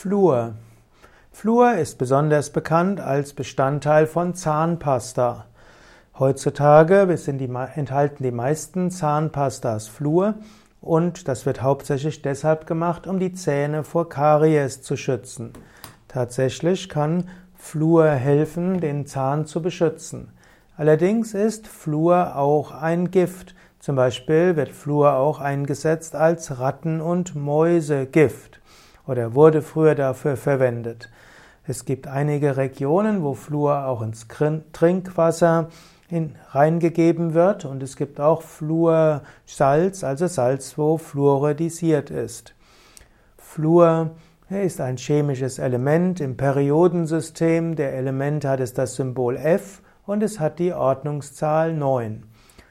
Fluor. Fluor ist besonders bekannt als Bestandteil von Zahnpasta. Heutzutage die, enthalten die meisten Zahnpastas Fluor und das wird hauptsächlich deshalb gemacht, um die Zähne vor Karies zu schützen. Tatsächlich kann Fluor helfen, den Zahn zu beschützen. Allerdings ist Fluor auch ein Gift. Zum Beispiel wird Fluor auch eingesetzt als Ratten- und Mäusegift oder wurde früher dafür verwendet. Es gibt einige Regionen, wo Fluor auch ins Trinkwasser reingegeben wird und es gibt auch Fluorsalz, also Salz, wo fluoridisiert ist. Fluor ist ein chemisches Element im Periodensystem. Der Element hat es das Symbol F und es hat die Ordnungszahl 9.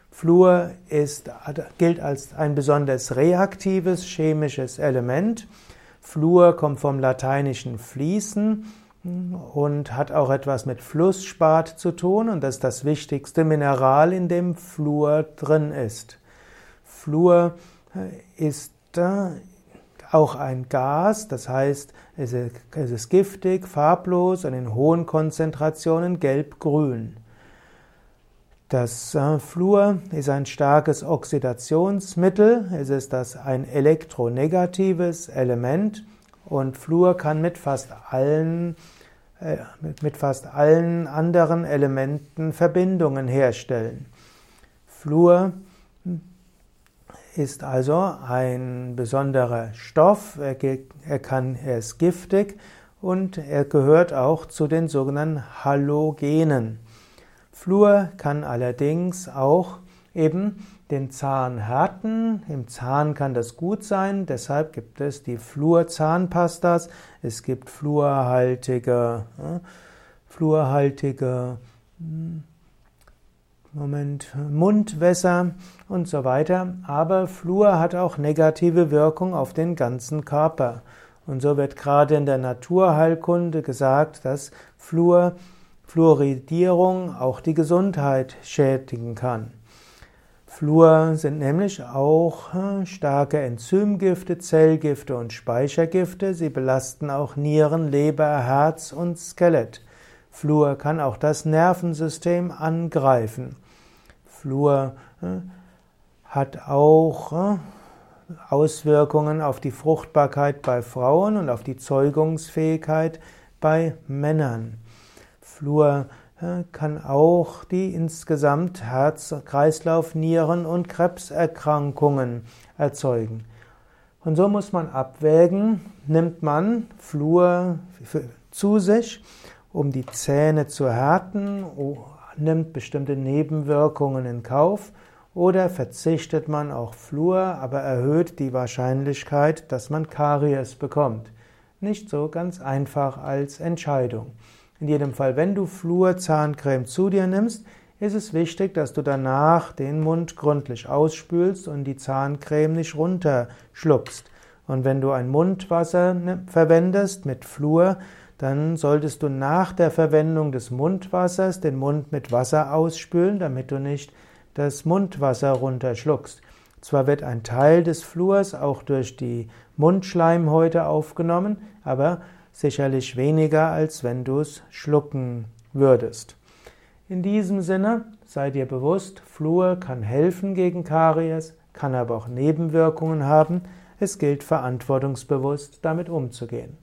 Fluor ist, gilt als ein besonders reaktives chemisches Element. Fluor kommt vom lateinischen fließen und hat auch etwas mit Flussspat zu tun und das ist das wichtigste Mineral, in dem Fluor drin ist. Fluor ist auch ein Gas, das heißt, es ist giftig, farblos und in hohen Konzentrationen gelb-grün. Das Fluor ist ein starkes Oxidationsmittel. Es ist das ein elektronegatives Element und Fluor kann mit fast allen äh, mit fast allen anderen Elementen Verbindungen herstellen. Fluor ist also ein besonderer Stoff. Er, er, kann, er ist giftig und er gehört auch zu den sogenannten Halogenen. Fluor kann allerdings auch eben den Zahn härten. Im Zahn kann das gut sein, deshalb gibt es die Fluorzahnpastas. Es gibt fluorhaltige, äh, fluorhaltige hm, Moment, Mundwässer und so weiter. Aber Fluor hat auch negative Wirkung auf den ganzen Körper. Und so wird gerade in der Naturheilkunde gesagt, dass Fluor Fluoridierung auch die Gesundheit schädigen kann. Fluor sind nämlich auch äh, starke Enzymgifte, Zellgifte und Speichergifte. Sie belasten auch Nieren, Leber, Herz und Skelett. Fluor kann auch das Nervensystem angreifen. Fluor äh, hat auch äh, Auswirkungen auf die Fruchtbarkeit bei Frauen und auf die Zeugungsfähigkeit bei Männern. Fluor kann auch die insgesamt Herz, Kreislauf, Nieren und Krebserkrankungen erzeugen. Und so muss man abwägen, nimmt man Fluor zu sich, um die Zähne zu härten, nimmt bestimmte Nebenwirkungen in Kauf oder verzichtet man auf Fluor, aber erhöht die Wahrscheinlichkeit, dass man Karies bekommt. Nicht so ganz einfach als Entscheidung. In jedem Fall, wenn du Fluorzahncreme zu dir nimmst, ist es wichtig, dass du danach den Mund gründlich ausspülst und die Zahncreme nicht runterschluckst. Und wenn du ein Mundwasser ne, verwendest mit Fluor, dann solltest du nach der Verwendung des Mundwassers den Mund mit Wasser ausspülen, damit du nicht das Mundwasser runterschluckst. Zwar wird ein Teil des Fluors auch durch die Mundschleimhäute aufgenommen, aber sicherlich weniger, als wenn du es schlucken würdest. In diesem Sinne sei dir bewusst, Fluor kann helfen gegen Karies, kann aber auch Nebenwirkungen haben. Es gilt verantwortungsbewusst damit umzugehen.